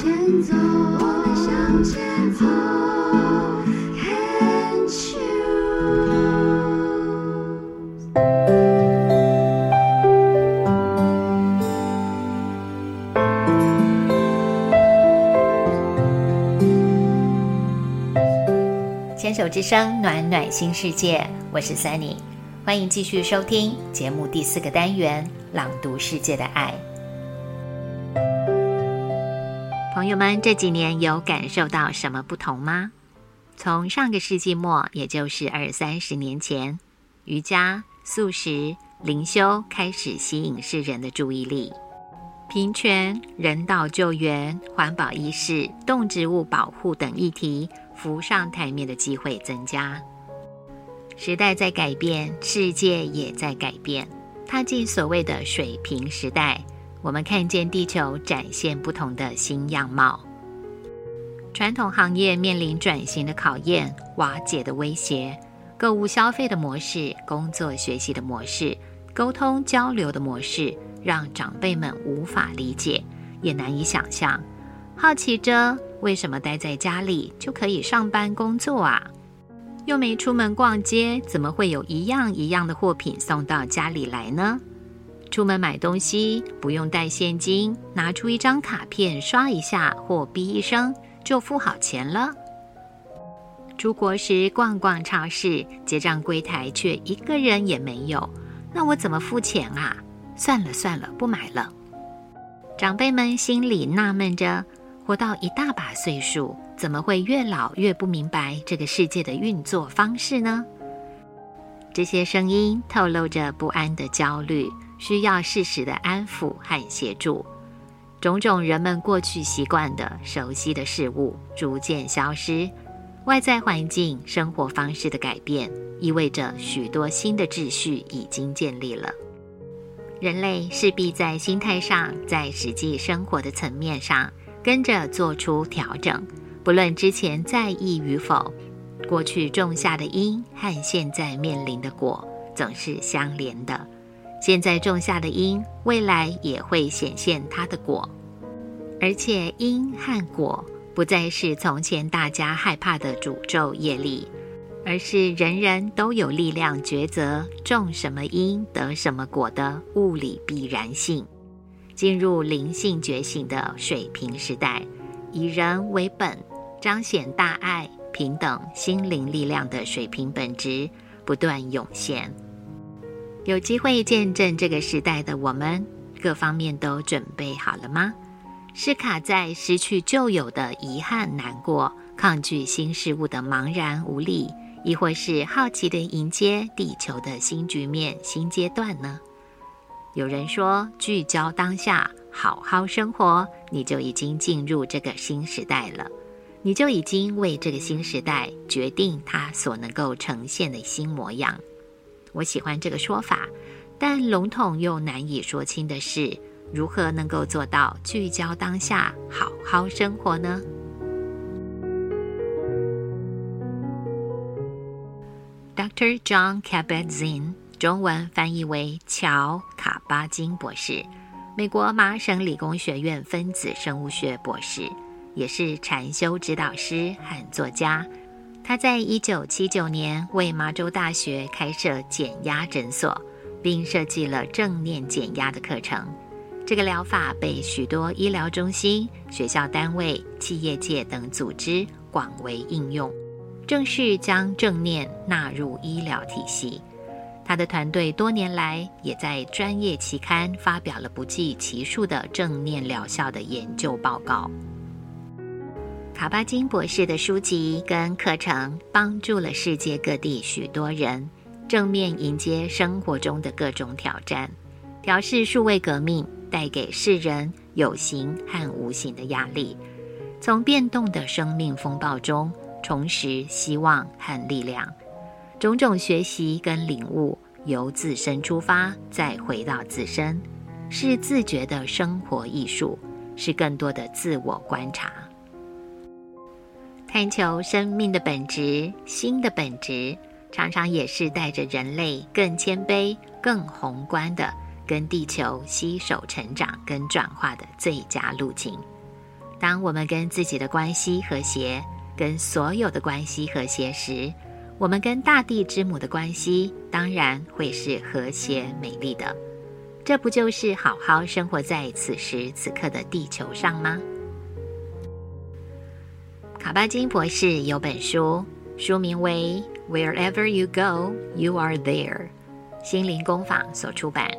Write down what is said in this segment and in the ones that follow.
前走，我们向前走牵手之声，暖暖新世界，我是 Sunny，欢迎继续收听节目第四个单元《朗读世界的爱》。友们，这几年有感受到什么不同吗？从上个世纪末，也就是二三十年前，瑜伽、素食、灵修开始吸引世人的注意力，平权、人道救援、环保意识、动植物保护等议题浮上台面的机会增加。时代在改变，世界也在改变，踏进所谓的水平时代。我们看见地球展现不同的新样貌，传统行业面临转型的考验、瓦解的威胁，购物消费的模式、工作学习的模式、沟通交流的模式，让长辈们无法理解，也难以想象。好奇着，为什么待在家里就可以上班工作啊？又没出门逛街，怎么会有一样一样的货品送到家里来呢？出门买东西不用带现金，拿出一张卡片刷一下或哔一声就付好钱了。出国时逛逛超市，结账柜台却一个人也没有，那我怎么付钱啊？算了算了，不买了。长辈们心里纳闷着，活到一大把岁数，怎么会越老越不明白这个世界的运作方式呢？这些声音透露着不安的焦虑。需要适时的安抚和协助，种种人们过去习惯的、熟悉的事物逐渐消失，外在环境、生活方式的改变，意味着许多新的秩序已经建立了。人类势必在心态上，在实际生活的层面上跟着做出调整，不论之前在意与否，过去种下的因和现在面临的果总是相连的。现在种下的因，未来也会显现它的果，而且因和果不再是从前大家害怕的诅咒业力，而是人人都有力量抉择种什么因得什么果的物理必然性。进入灵性觉醒的水平时代，以人为本，彰显大爱、平等、心灵力量的水平本质不断涌现。有机会见证这个时代的我们，各方面都准备好了吗？是卡在失去旧有的遗憾、难过，抗拒新事物的茫然无力，亦或是好奇的迎接地球的新局面、新阶段呢？有人说，聚焦当下，好好生活，你就已经进入这个新时代了，你就已经为这个新时代决定它所能够呈现的新模样。我喜欢这个说法，但笼统又难以说清的是，如何能够做到聚焦当下，好好生活呢？Dr. John Kabat-Zinn，中文翻译为乔·卡巴金博士，美国麻省理工学院分子生物学博士，也是禅修指导师和作家。他在一九七九年为麻州大学开设减压诊所，并设计了正念减压的课程。这个疗法被许多医疗中心、学校单位、企业界等组织广为应用，正式将正念纳入医疗体系。他的团队多年来也在专业期刊发表了不计其数的正念疗效的研究报告。卡巴金博士的书籍跟课程帮助了世界各地许多人正面迎接生活中的各种挑战，调试数位革命带给世人有形和无形的压力，从变动的生命风暴中重拾希望和力量。种种学习跟领悟由自身出发，再回到自身，是自觉的生活艺术，是更多的自我观察。探求生命的本质、心的本质，常常也是带着人类更谦卑、更宏观的跟地球携手成长跟转化的最佳路径。当我们跟自己的关系和谐，跟所有的关系和谐时，我们跟大地之母的关系当然会是和谐美丽的。这不就是好好生活在此时此刻的地球上吗？卡巴金博士有本书，书名为《Wherever You Go, You Are There》，心灵工坊所出版。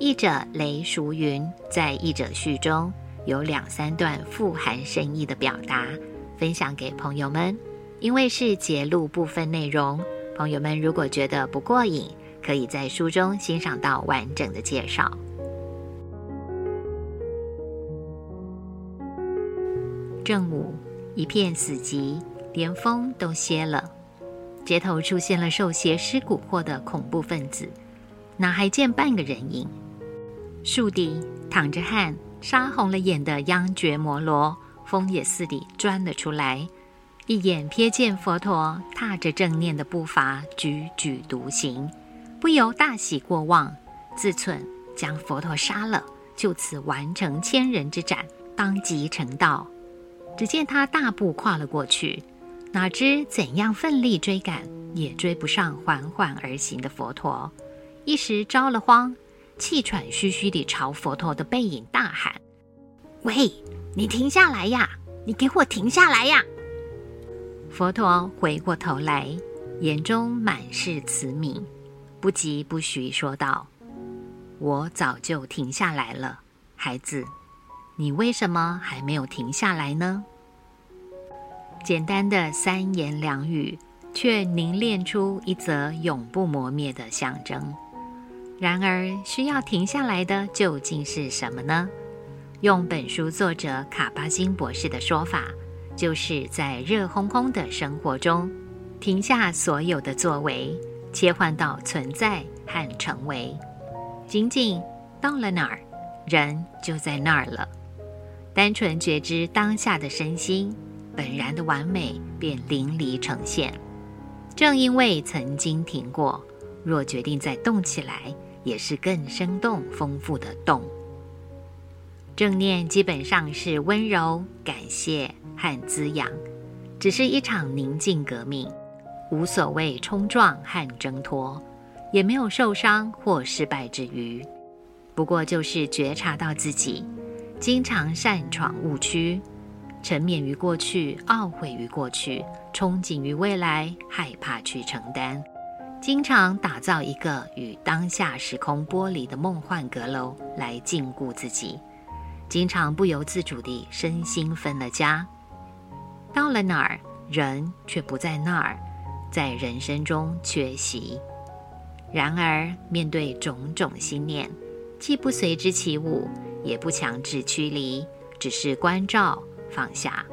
译者雷淑云在译者序中有两三段富含深意的表达，分享给朋友们。因为是节录部分内容，朋友们如果觉得不过瘾，可以在书中欣赏到完整的介绍。正午，一片死寂，连风都歇了。街头出现了受邪师蛊惑的恐怖分子，哪还见半个人影？树底淌着汗、杀红了眼的央觉摩罗，风也似地钻了出来，一眼瞥见佛陀踏着正念的步伐，踽踽独行，不由大喜过望，自忖将佛陀杀了，就此完成千人之斩，当即成道。只见他大步跨了过去，哪知怎样奋力追赶，也追不上缓缓而行的佛陀，一时着了慌。气喘吁吁地朝佛陀的背影大喊：“喂，你停下来呀！你给我停下来呀！”佛陀回过头来，眼中满是慈悯，不疾不徐说道：“我早就停下来了，孩子，你为什么还没有停下来呢？”简单的三言两语，却凝练出一则永不磨灭的象征。然而，需要停下来的究竟是什么呢？用本书作者卡巴金博士的说法，就是在热烘烘的生活中，停下所有的作为，切换到存在和成为。仅仅到了哪儿，人就在那儿了。单纯觉知当下的身心本然的完美，便淋漓呈现。正因为曾经停过，若决定再动起来。也是更生动丰富的动。正念基本上是温柔、感谢和滋养，只是一场宁静革命，无所谓冲撞和挣脱，也没有受伤或失败之余。不过就是觉察到自己经常擅闯误区，沉湎于过去，懊悔于过去，憧憬于未来，害怕去承担。经常打造一个与当下时空剥离的梦幻阁楼来禁锢自己，经常不由自主地身心分了家。到了哪儿，人却不在那儿，在人生中缺席。然而，面对种种心念，既不随之起舞，也不强制驱离，只是关照放下。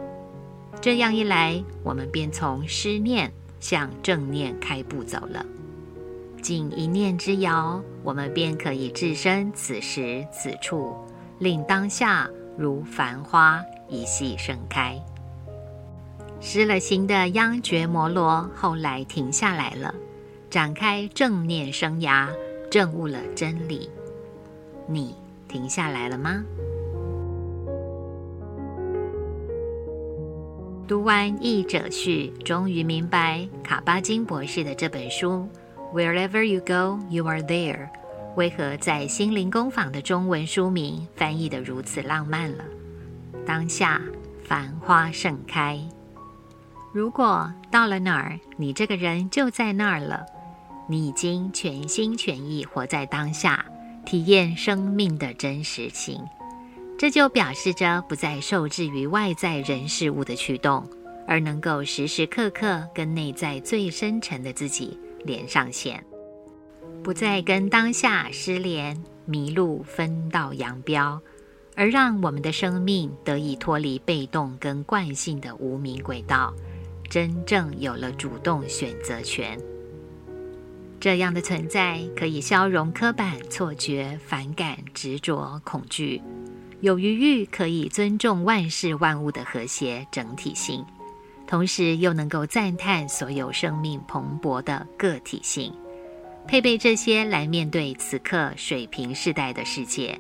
这样一来，我们便从失念向正念开步走了。仅一念之遥，我们便可以置身此时此处，令当下如繁花一系盛开。失了心的央觉摩罗后来停下来了，展开正念生涯，证悟了真理。你停下来了吗？读完译者序，终于明白卡巴金博士的这本书。Wherever you go, you are there。为何在心灵工坊的中文书名翻译的如此浪漫了？当下繁花盛开。如果到了哪儿，你这个人就在那儿了，你已经全心全意活在当下，体验生命的真实性。这就表示着不再受制于外在人事物的驱动，而能够时时刻刻跟内在最深沉的自己。连上线，不再跟当下失联、迷路、分道扬镳，而让我们的生命得以脱离被动跟惯性的无名轨道，真正有了主动选择权。这样的存在可以消融刻板错觉、反感、执着、恐惧，有余欲可以尊重万事万物的和谐整体性。同时又能够赞叹所有生命蓬勃的个体性，配备这些来面对此刻水平世代的世界，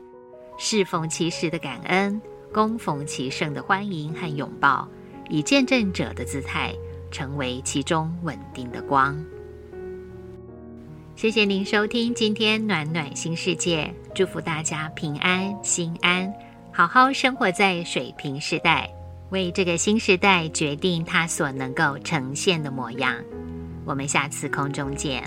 适逢其时的感恩，恭逢其盛的欢迎和拥抱，以见证者的姿态，成为其中稳定的光。谢谢您收听今天暖暖新世界，祝福大家平安心安，好好生活在水平时代，为这个新时代决定它所能够呈现的模样。我们下次空中见。